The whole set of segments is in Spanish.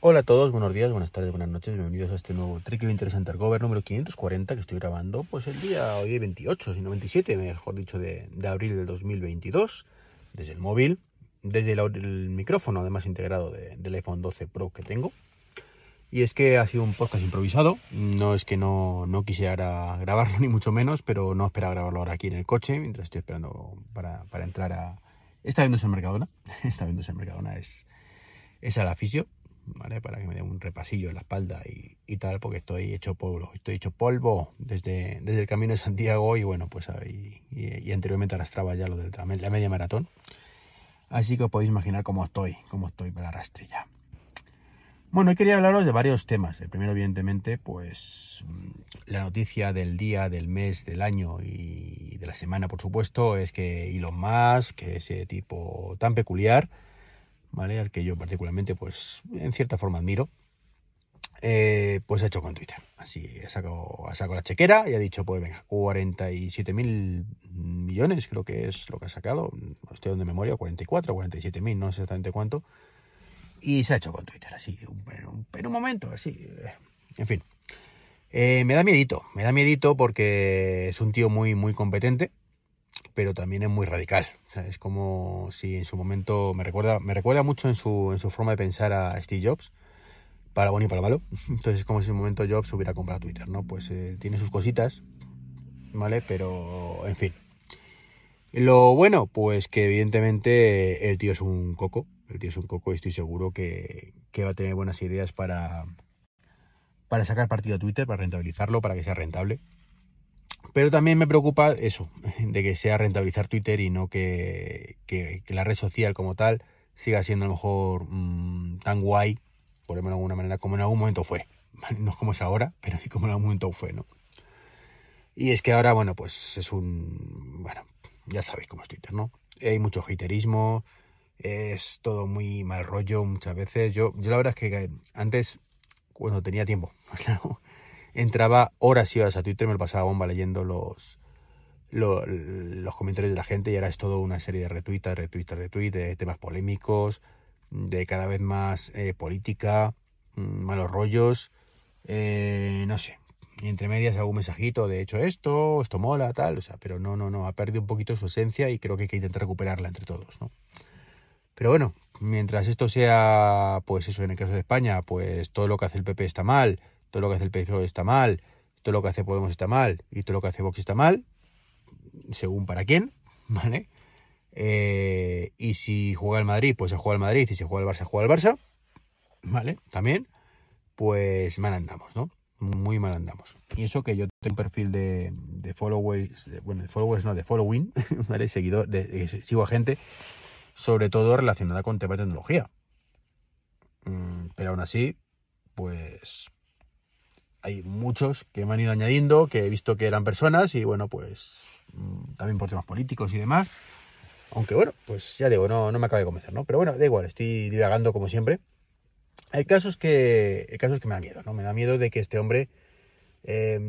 Hola a todos, buenos días, buenas tardes, buenas noches, bienvenidos a este nuevo Tricky Interesante Cover número 540 que estoy grabando pues el día hoy 28, sino 27, mejor dicho, de, de abril del 2022, desde el móvil, desde el, el micrófono además integrado de, del iPhone 12 Pro que tengo. Y es que ha sido un podcast improvisado, no es que no, no quisiera grabarlo ni mucho menos, pero no esperaba grabarlo ahora aquí en el coche, mientras estoy esperando para, para entrar a... Está viéndose en Mercadona, está viéndose en Mercadona, es, es al aficio ¿vale? Para que me dé un repasillo en la espalda y, y, tal, porque estoy hecho polvo, estoy hecho polvo desde, desde el camino de Santiago y bueno, pues y, anteriormente arrastraba ya lo de la media maratón. Así que os podéis imaginar cómo estoy, cómo estoy para la rastrilla. Bueno, hoy quería hablaros de varios temas. El primero, evidentemente, pues la noticia del día, del mes, del año y de la semana, por supuesto, es que Elon Musk, que ese tipo tan peculiar, ¿vale? Al que yo particularmente, pues, en cierta forma admiro, eh, pues ha hecho con Twitter. Así, ha sacado, ha sacado la chequera y ha dicho, pues venga, 47 mil millones creo que es lo que ha sacado, estoy de memoria, 44, 47 mil, no sé exactamente cuánto, y se ha hecho con Twitter, así, un, un, un momento, así, en fin. Eh, me da miedito, me da miedito porque es un tío muy, muy competente, pero también es muy radical. O sea, es como si en su momento me recuerda, me recuerda mucho en su, en su forma de pensar a Steve Jobs, para bueno y para malo. Entonces es como si en un momento Jobs hubiera comprado Twitter, ¿no? Pues eh, tiene sus cositas, ¿vale? Pero, en fin. Lo bueno, pues que evidentemente el tío es un coco, el tío es un coco y estoy seguro que, que va a tener buenas ideas para, para sacar partido a Twitter, para rentabilizarlo, para que sea rentable. Pero también me preocupa eso, de que sea rentabilizar Twitter y no que, que, que la red social como tal siga siendo a lo mejor mmm, tan guay, por ejemplo de alguna manera, como en algún momento fue. No es como es ahora, pero sí como en algún momento fue, ¿no? Y es que ahora, bueno, pues es un... Bueno, ya sabéis cómo es Twitter, ¿no? Hay mucho haterismo, es todo muy mal rollo muchas veces. Yo, yo la verdad es que antes, cuando tenía tiempo, claro, entraba horas y horas a Twitter, me lo pasaba bomba leyendo los, los, los comentarios de la gente y ahora es todo una serie de retweets, retweets, retweets, de temas polémicos, de cada vez más eh, política, malos rollos, eh, no sé. Y entre medias algún mensajito de hecho esto, esto mola, tal, o sea, pero no, no, no, ha perdido un poquito su esencia y creo que hay que intentar recuperarla entre todos, ¿no? Pero bueno, mientras esto sea, pues eso, en el caso de España, pues todo lo que hace el PP está mal, todo lo que hace el PSOE está mal, todo lo que hace Podemos está mal y todo lo que hace Vox está mal, según para quién, ¿vale? Eh, y si juega el Madrid, pues se juega el Madrid, y si juega el Barça, juega el Barça, ¿vale? También, pues mal andamos, ¿no? Muy mal andamos. Y eso que yo tengo un perfil de, followers, bueno, de followers no, de following, ¿vale? Seguidor, sigo a gente, sobre todo relacionada con temas de tecnología. Mm, pero aún así, pues hay muchos que me han ido añadiendo, que he visto que eran personas y bueno, pues también por temas políticos y demás. Aunque bueno, pues ya digo, no, no me acaba de convencer, ¿no? Pero bueno, da igual, estoy divagando como siempre. El caso es que, el caso es que me da miedo, ¿no? Me da miedo de que este hombre eh,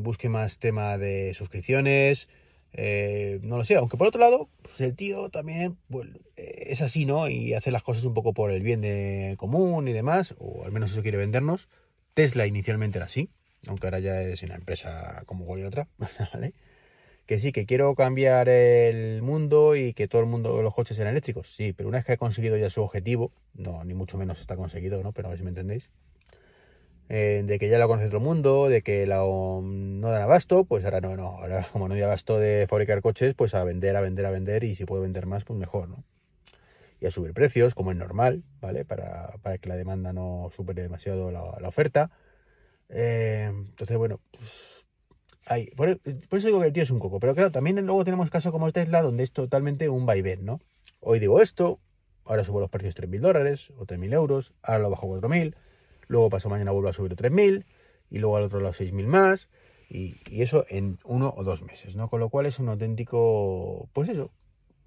busque más tema de suscripciones, eh, no lo sé, aunque por otro lado, pues el tío también pues, es así, ¿no? Y hace las cosas un poco por el bien de común y demás, o al menos eso quiere vendernos. Tesla inicialmente era así, aunque ahora ya es una empresa como cualquier otra, ¿vale? Que sí, que quiero cambiar el mundo y que todo el mundo, los coches sean eléctricos, sí, pero una vez que ha conseguido ya su objetivo, no, ni mucho menos está conseguido, ¿no? Pero a ver si me entendéis. Eh, de que ya lo conoce todo el mundo, de que no dan abasto, pues ahora no, no, ahora como no hay abasto de fabricar coches, pues a vender, a vender, a vender y si puedo vender más, pues mejor, ¿no? Y a subir precios, como es normal, ¿vale? Para, para que la demanda no supere demasiado la, oferta. Eh, entonces, bueno, pues ahí, por, eso digo que el tío es un coco. Pero claro, también luego tenemos casos como Tesla, donde es totalmente un vaivén, ¿no? Hoy digo esto, ahora subo los precios 3.000 dólares o 3.000 euros, ahora lo bajo a 4.000, luego paso mañana vuelvo a subir 3.000 y luego al otro lado 6.000 más. Y eso en uno o dos meses, ¿no? Con lo cual es un auténtico, pues eso,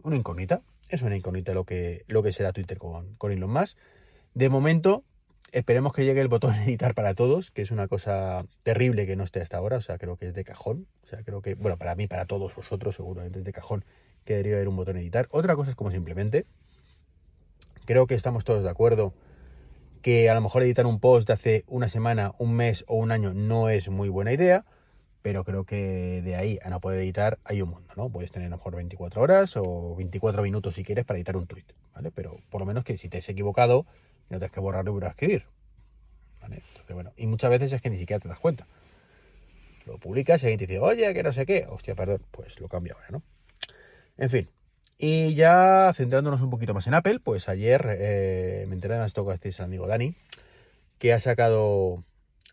una incógnita es una incógnita lo que, lo que será Twitter con, con Elon. De momento, esperemos que llegue el botón editar para todos, que es una cosa terrible que no esté hasta ahora, o sea, creo que es de cajón. O sea, creo que, bueno, para mí, para todos vosotros, seguramente es de cajón que debería haber un botón editar. Otra cosa es como simplemente, creo que estamos todos de acuerdo que a lo mejor editar un post de hace una semana, un mes o un año no es muy buena idea, pero creo que de ahí a no poder editar hay un mundo, ¿no? Puedes tener a lo mejor 24 horas o 24 minutos si quieres para editar un tweet, ¿vale? Pero por lo menos que si te has equivocado, no tienes que borrarlo y volver a escribir, ¿vale? Entonces, bueno, y muchas veces es que ni siquiera te das cuenta. Lo publicas y alguien te dice, oye, que no sé qué, hostia, perdón, pues lo cambio ahora, ¿no? En fin, y ya centrándonos un poquito más en Apple, pues ayer eh, me enteré de esto que el amigo Dani, que ha sacado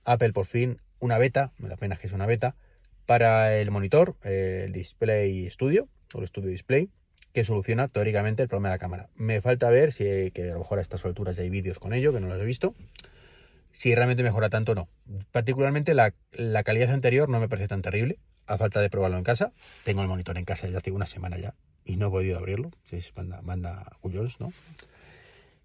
Apple por fin una beta, me da pena que es una beta, para el monitor, el Display Studio, o el Studio Display, que soluciona teóricamente el problema de la cámara. Me falta ver si que a lo mejor a estas alturas ya hay vídeos con ello, que no los he visto, si realmente mejora tanto o no. Particularmente la, calidad anterior no me parece tan terrible, a falta de probarlo en casa. Tengo el monitor en casa desde hace una semana ya, y no he podido abrirlo. Es manda, manda ¿no?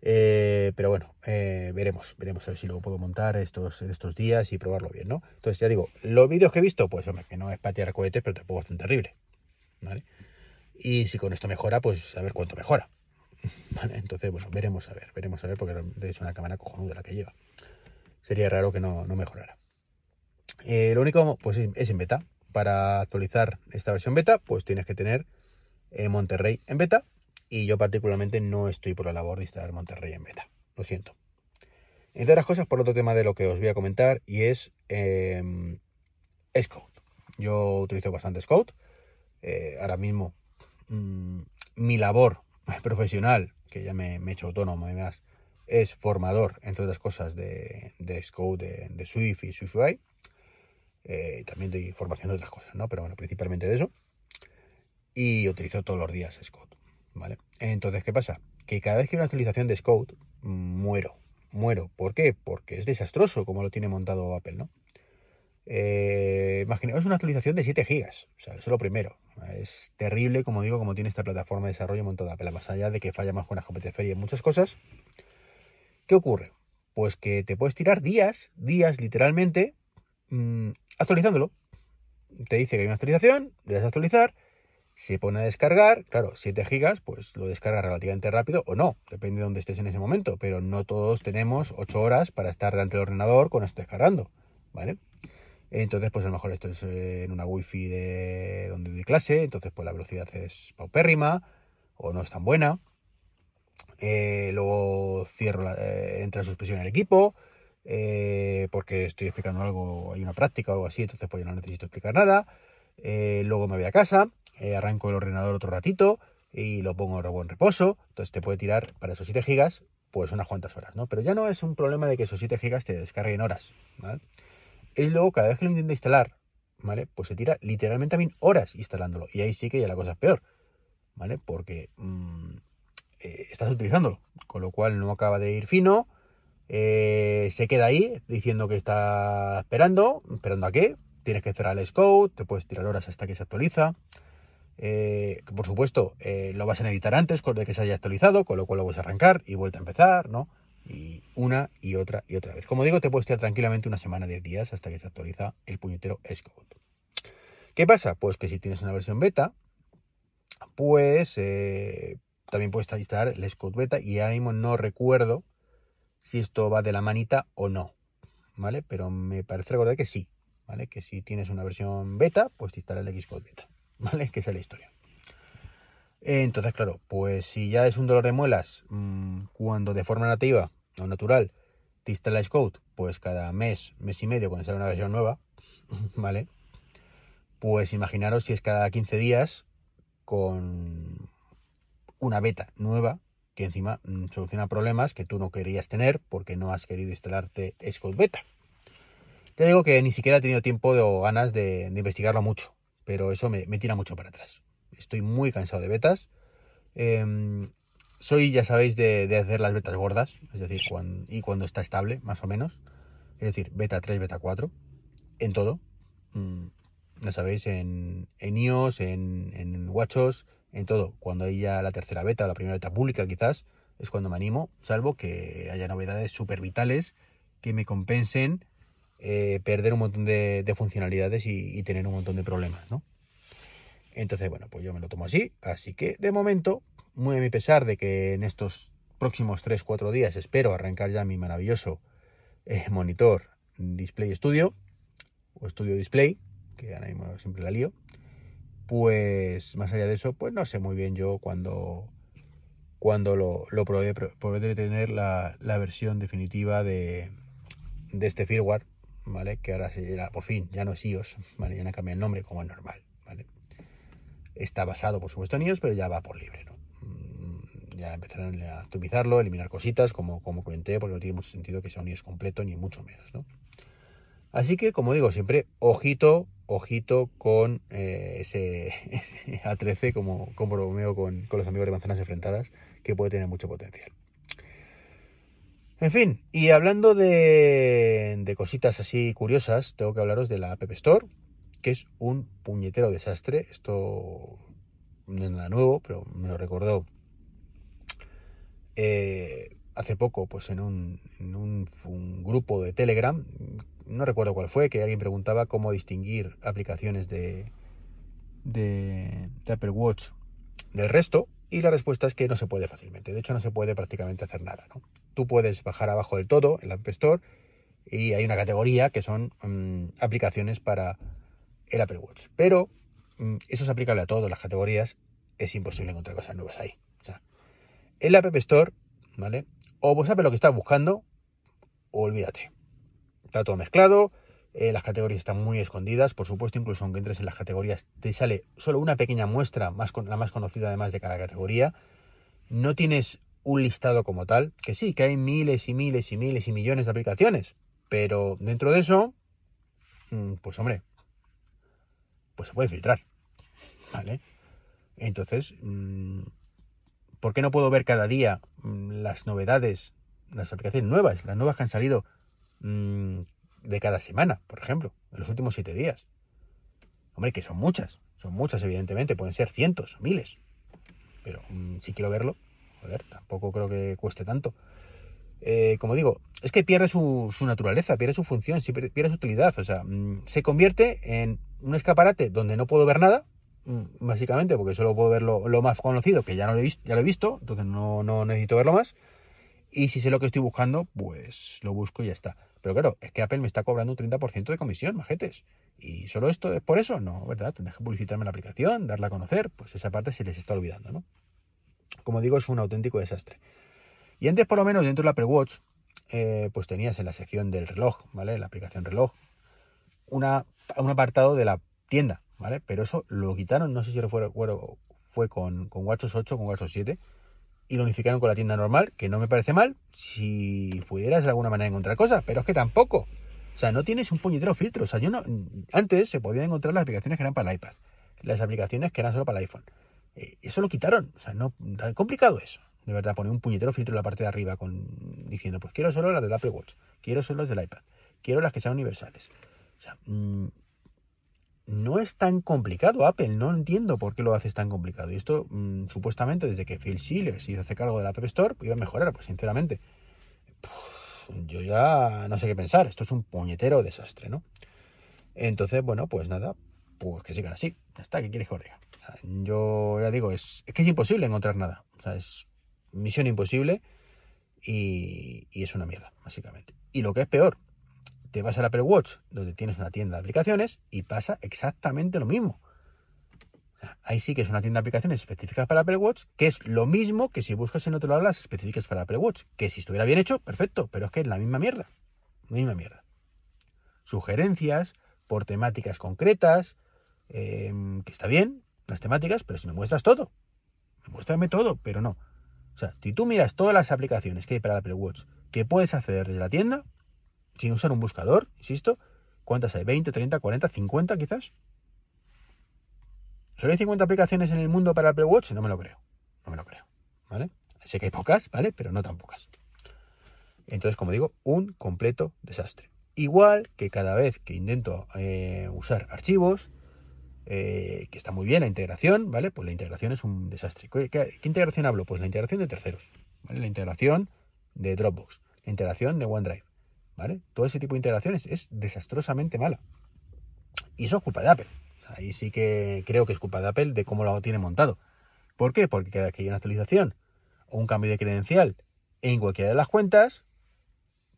Eh, pero bueno, eh, veremos, veremos a ver si lo puedo montar estos, estos días y probarlo bien, ¿no? Entonces ya digo, los vídeos que he visto, pues hombre, que no es patear cohetes, pero tampoco es tan terrible, ¿vale? Y si con esto mejora, pues a ver cuánto mejora, ¿vale? Entonces, bueno, veremos a ver, veremos a ver, porque es una cámara cojonuda la que lleva. Sería raro que no, no mejorara. Eh, lo único, pues es en beta. Para actualizar esta versión beta, pues tienes que tener Monterrey en beta y yo particularmente no estoy por la labor de instalar Monterrey en beta. Lo siento. Entre otras cosas, por otro tema de lo que os voy a comentar y es eh, Scout. Yo utilizo bastante Scout. Eh, ahora mismo mm, mi labor profesional, que ya me, he hecho autónomo además, es formador, entre otras cosas, de, Scout, de, Swift y SwiftUI. Eh, también doy formación de otras cosas, ¿no? Pero bueno, principalmente de eso y utilizo todos los días Scout, ¿vale? Entonces, ¿qué pasa? Que cada vez que hay una actualización de Scout, muero, muero. ¿Por qué? Porque es desastroso como lo tiene montado Apple, ¿no? Eh, imaginaos una actualización de 7 gigas, o sea, eso es lo primero. Es terrible, como digo, como tiene esta plataforma de desarrollo montada Apple, más allá de que falla más con las competencias y muchas cosas. ¿Qué ocurre? Pues que te puedes tirar días, días literalmente, mm, actualizándolo. Te dice que hay una actualización, le das a actualizar, se pone a descargar, claro, 7 gigas, pues lo descarga relativamente rápido o no, depende de dónde estés en ese momento, pero no todos tenemos 8 horas para estar delante del ordenador con esto descargando, ¿vale? Entonces, pues a lo mejor esto es eh, en una wifi de donde doy clase, entonces pues la velocidad es paupérrima o no es tan buena. Eh, luego cierro, la, eh, entra suspensión en el equipo, porque estoy explicando algo, hay una práctica o algo así, entonces pues ya no necesito explicar nada. Luego me voy a casa, eh, arranco el ordenador otro ratito y lo pongo en reposo. Entonces te puede tirar para esos 7 gigas pues unas cuantas horas, ¿no? Pero ya no es un problema de que esos 7 gigas te descarguen horas, ¿vale? Es luego cada vez que lo intenta instalar, ¿vale? Pues se tira literalmente mí horas instalándolo. Y ahí sí que ya la cosa es peor, ¿vale? Porque mm, eh, estás utilizándolo, con lo cual no acaba de ir fino. Eh, se queda ahí diciendo que está esperando. ¿Esperando a qué? Tienes que cerrar el Scout, te puedes tirar horas hasta que se actualiza. Eh, por supuesto, eh, lo vas a editar antes de que se haya actualizado, con lo cual lo vas a arrancar y vuelta a empezar, ¿no? Y una y otra y otra vez. Como digo, te puedes tirar tranquilamente una semana, 10 días hasta que se actualiza el puñetero Xcode. ¿Qué pasa? Pues que si tienes una versión beta, pues eh, también puedes instalar el Xcode beta y ahora mismo no recuerdo si esto va de la manita o no, ¿vale? Pero me parece recordar que sí, ¿vale? Que si tienes una versión beta, pues te instala el Xcode beta. ¿vale? Que esa es la historia. Entonces, claro, pues si ya es un dolor de muelas mm, cuando de forma nativa o natural te instala Scout, pues cada mes, mes y medio cuando sale una versión nueva, ¿vale? Pues imaginaros si es cada 15 días con una beta nueva que encima mm, soluciona problemas que tú no querías tener porque no has querido instalarte Scout Beta. Te digo que ni siquiera he tenido tiempo o ganas de investigarlo mucho pero eso me, tira mucho para atrás. Estoy muy cansado de betas. Em, soy, ya sabéis, de, hacer las betas gordas, es decir, y cuando está estable, más o menos. Es decir, beta 3, beta 4, en todo. Mm, ya sabéis, en, en iOS, en, en WatchOS, en todo. Cuando hay ya la tercera beta, la primera beta pública quizás, es cuando me animo, salvo que haya novedades súper vitales que me compensen eh, perder un montón de, funcionalidades y, tener un montón de problemas, ¿no? Entonces, bueno, pues yo me lo tomo así. Así que, de momento, muy a mi pesar de que en estos próximos 3-4 días espero arrancar ya mi maravilloso eh, monitor Display Studio o Studio Display, que ahora mismo siempre la lío. Pues más allá de eso, pues no sé muy bien yo cuando, cuando lo, lo podré tener la, la, versión definitiva de, de este firmware, ¿vale? Que ahora se por fin, ya no es iOS, ¿vale? Ya no cambia el nombre como es normal, ¿vale? Está basado, por supuesto, en iOS, pero ya va por libre, ¿no? Mm, ya empezarán a optimizarlo, eliminar cositas, como, como comenté, porque no tiene mucho sentido que sea un iOS completo, ni mucho menos, ¿no? Así que, como digo siempre, ojito, ojito con eh, ese, A13, como, como bromeo con, con los amigos de manzanas enfrentadas, que puede tener mucho potencial. En fin, y hablando de, de, cositas así curiosas, tengo que hablaros de la App Store, que es un puñetero desastre. Esto no es nada nuevo, pero me lo recordó eh, hace poco, pues en, un, en un, grupo de Telegram, no recuerdo cuál fue, que alguien preguntaba cómo distinguir aplicaciones de, de, Apple Watch del resto, y la respuesta es que no se puede fácilmente. De hecho, no se puede prácticamente hacer nada. ¿no? Tú puedes bajar abajo del todo en la App Store y hay una categoría que son mm, aplicaciones para el Apple Watch. Pero mm, eso es aplicable a todas las categorías. Es imposible encontrar cosas nuevas ahí. O sea, en la App Store, ¿vale? O vos sabes lo que estás buscando, o olvídate. Está todo mezclado, eh, las categorías están muy escondidas, por supuesto, incluso aunque entres en las categorías, te sale solo una pequeña muestra, más la más conocida además de cada categoría. No tienes un listado como tal, que sí, que hay miles y miles y miles y millones de aplicaciones, pero dentro de eso, mm, pues hombre, pues se puede filtrar, ¿vale? Entonces, mm, ¿por qué no puedo ver cada día mm, las novedades, las aplicaciones nuevas, las nuevas que han salido de cada semana, por ejemplo, en los últimos siete días. Hombre, que son muchas, son muchas, evidentemente, pueden ser cientos, miles. Pero mm, si quiero verlo, joder, tampoco creo que cueste tanto. Eh, como digo, es que pierde su, naturaleza, pierde su función, pierde su utilidad. O sea, mm, se convierte en un escaparate donde no puedo ver nada, básicamente, porque solo puedo ver lo, más conocido, que ya, no lo he visto, ya lo he visto, entonces no, no necesito verlo más. Y si sé lo que estoy buscando, pues lo busco y ya está. Pero claro, es que Apple me está cobrando un 30% de comisión, majetes. ¿Y solo esto es por eso? No, ¿verdad? Tendrás que publicitarme la aplicación, darla a conocer. Pues esa parte se les está olvidando, ¿no? Como digo, es un auténtico desastre. Y antes, por lo menos, dentro del Apple Watch, eh, pues tenías en la sección del reloj, ¿vale? La aplicación reloj, una, un apartado de la tienda, ¿vale? Pero eso lo quitaron, no sé si fue, fue con, con WatchOS 8 o con WatchOS 7, y lo unificaron con la tienda normal, que no me parece mal, si pudieras de alguna manera encontrar cosas, pero es que tampoco. O sea, no tienes un puñetero filtro. O sea, yo no. Antes se podían encontrar las aplicaciones que eran para el iPad, las aplicaciones que eran solo para el iPhone. Eh, eso lo quitaron. O sea, no. Complicado eso. De verdad, poner un puñetero filtro en la parte de arriba con diciendo, pues quiero solo las del Apple Watch, quiero solo las del iPad, quiero las que sean universales. O sea, mmm, no es tan complicado Apple, no entiendo por qué lo haces tan complicado. Y esto, mm, supuestamente, desde que Phil Schiller se hace cargo de la App Store, iba a mejorar, pues sinceramente, yo ya no sé qué pensar. Esto es un puñetero desastre, ¿no? Entonces, bueno, pues nada, pues que sigan así. Ya está, ¿qué quieres que yo ya digo, es, que es imposible encontrar nada. O sea, es misión imposible y es una mierda, básicamente. Y lo que es peor, te vas al Apple Watch, donde tienes una tienda de aplicaciones, y pasa exactamente lo mismo. Ahí sí que es una tienda de aplicaciones específicas para Apple Watch, que es lo mismo que si buscas en otro lado las específicas para Apple Watch. Que si estuviera bien hecho, perfecto, pero es que es la misma mierda. Misma mierda. Sugerencias por temáticas concretas, em, que está bien, las temáticas, pero si me muestras todo, muéstrame todo, pero no. O sea, si tú miras todas las aplicaciones que hay para Apple Watch que puedes acceder desde la tienda, sin usar un buscador, insisto. ¿Cuántas hay? ¿20, 30, 40, 50 quizás? ¿Solo hay 50 aplicaciones en el mundo para Apple Watch? No me lo creo. No me lo creo. ¿Vale? Sé que hay pocas, ¿vale? Pero no tan pocas. Entonces, como digo, un completo desastre. Igual que cada vez que intento eh, usar archivos, eh, que está muy bien la integración, ¿vale? Pues la integración es un desastre. ¿Qué, ¿Qué, integración hablo? Pues la integración de terceros, ¿vale? La integración de Dropbox, la integración de OneDrive. Todo ese tipo de integraciones es desastrosamente mala. Y eso es culpa de Apple. Ahí sí que creo que es culpa de Apple de cómo lo tiene montado. ¿Por qué? Porque cada vez que hay una actualización o un cambio de credencial en cualquiera de las cuentas,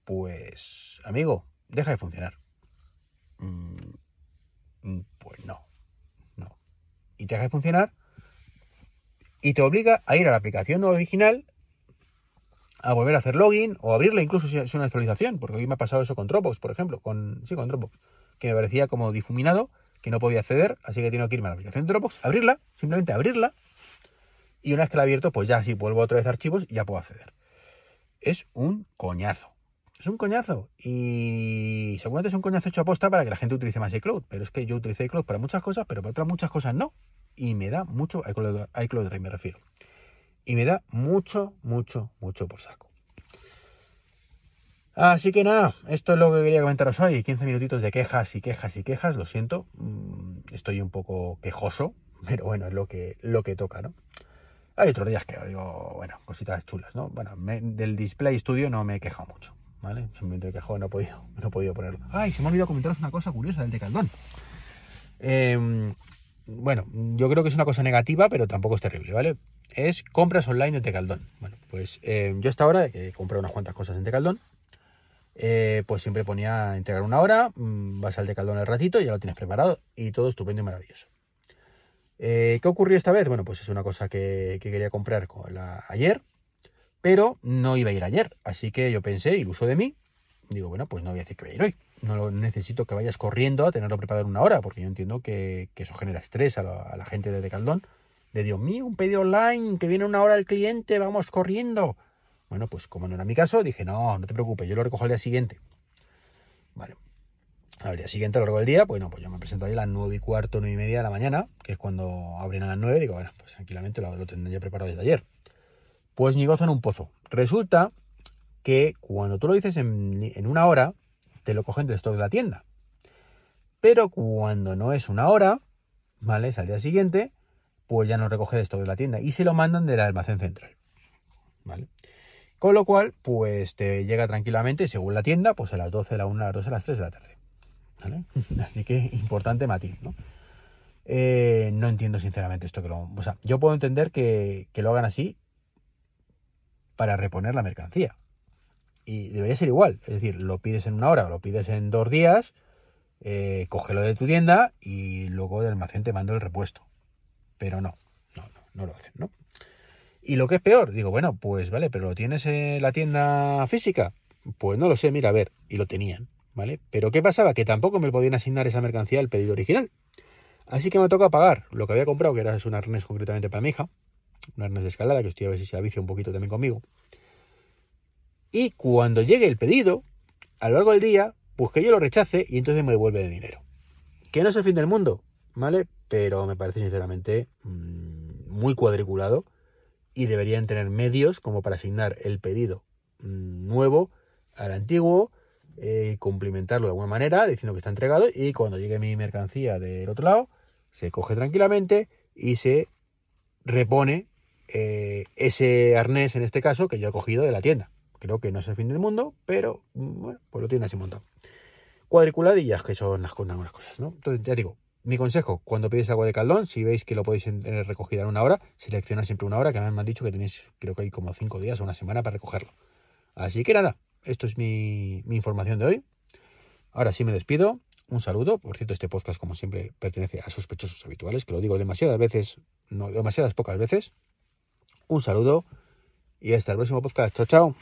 pues, amigo, deja de funcionar. Mm, pues no, no. Y te deja de funcionar y te obliga a ir a la aplicación original a volver a hacer login o abrirla incluso si es una actualización, porque hoy me ha pasado eso con Dropbox, por ejemplo, con sí, con Dropbox, que me parecía como difuminado, que no podía acceder, así que tengo que irme a la aplicación de Dropbox, abrirla, simplemente abrirla, y una vez que la he abierto, pues ya sí vuelvo otra vez a archivos ya puedo acceder. Es un coñazo. Es un coñazo. Y seguramente es un coñazo hecho a posta para que la gente utilice más iCloud. Pero es que yo utilizo iCloud para muchas cosas, pero para otras muchas cosas no. Y me da mucho, iCloud, iCloud me refiero. Y me da mucho, mucho, mucho por saco. Así que nada, esto es lo que quería comentaros hoy. 15 minutitos de quejas y quejas y quejas. Lo siento, mm, estoy un poco quejoso, pero bueno, es lo que, lo que toca, ¿no? Hay otros días que digo, bueno, cositas chulas, ¿no? Bueno, del Display Studio no me he quejado mucho, ¿vale? Simplemente me he quejado, no he podido, no he podido ponerlo. Ay, se me ha olvidado comentaros una cosa curiosa del Decaldón. Eh, bueno, yo creo que es una cosa negativa, pero tampoco es terrible, ¿vale? Es compras online de Tecaldón. Bueno, pues eh, yo hasta ahora, que he comprado unas cuantas cosas en Tecaldón, eh, pues siempre ponía entregar una hora, mm, vas al Tecaldón el ratito ya lo tienes preparado y todo estupendo y maravilloso. Eh, ¿Qué ocurrió esta vez? Bueno, pues es una cosa que, quería comprar ayer, pero no iba a ir ayer, así que yo pensé, iluso de mí, digo, bueno, pues no voy a decir que voy a ir hoy no necesito que vayas corriendo a tenerlo preparado en una hora, porque yo entiendo que, eso genera estrés a la, gente de Decaldón. De Dios mío, un pedido online, que viene una hora el cliente, vamos corriendo. Bueno, pues como no era mi caso, dije, no, no te preocupes, yo lo recojo al día siguiente. Vale. Al día siguiente, a lo largo del día, pues no, pues yo me presento ahí a las nueve y cuarto, nueve y media de la mañana, que es cuando abren a las nueve, digo, bueno, pues tranquilamente lo, lo tendré ya preparado desde ayer. Pues ni gozo en un pozo. Resulta que cuando tú lo dices en, en una hora, te lo cogen del stock de la tienda. Pero cuando no es una hora, ¿vale? Es al día siguiente, pues ya no recoge de stock de la tienda y se lo mandan del almacén central. ¿Vale? Con lo cual, pues te llega tranquilamente, según la tienda, pues a las 12, a la 1, a las 2, a las 3 de la tarde. ¿Vale? Así que importante matiz, ¿no? Eh, no entiendo sinceramente esto que lo... O sea, yo puedo entender que, que lo hagan así para reponer la mercancía y debería ser igual. Es decir, lo pides en una hora o lo pides en dos días, eh, cógelo de tu tienda y luego del almacén te mando el repuesto. Pero no, no, no, lo hacen, ¿no? Y lo que es peor, digo, bueno, pues vale, pero ¿lo tienes en la tienda física? Pues no lo sé, mira, a ver, y lo tenían, ¿vale? Pero ¿qué pasaba? Que tampoco me podían asignar esa mercancía al pedido original. Así que me toca pagar lo que había comprado, que era un arnés concretamente para mi hija, un arnés de escalada, que estoy a ver si se avicia un poquito también conmigo. Y cuando llegue el pedido, a lo largo del día, pues que yo lo rechace y entonces me devuelve el dinero. Que no es el fin del mundo, ¿vale? Pero me parece sinceramente mm, muy cuadriculado y deberían tener medios como para asignar el pedido mm, nuevo al antiguo, eh, cumplimentarlo de alguna manera, diciendo que está entregado y cuando llegue mi mercancía del otro lado, se coge tranquilamente y se repone eh, ese arnés, en este caso, que yo he cogido de la tienda. Creo que no es el fin del mundo, pero mm, bueno, pues lo tiene así montado. Cuadriculadillas, que son las cosas, ¿no? Entonces, ya digo, mi consejo, cuando pides agua de caldón, si veis que lo podéis tener recogida en una hora, selecciona siempre una hora, que a mí me han dicho que tenéis, creo que hay como cinco días o una semana para recogerlo. Así que nada, esto es mi, mi información de hoy. Ahora sí me despido. Un saludo. Por cierto, este podcast, como siempre, pertenece a sospechosos habituales, que lo digo demasiadas veces, no demasiadas pocas veces. Un saludo y hasta el próximo podcast. Chao, chao.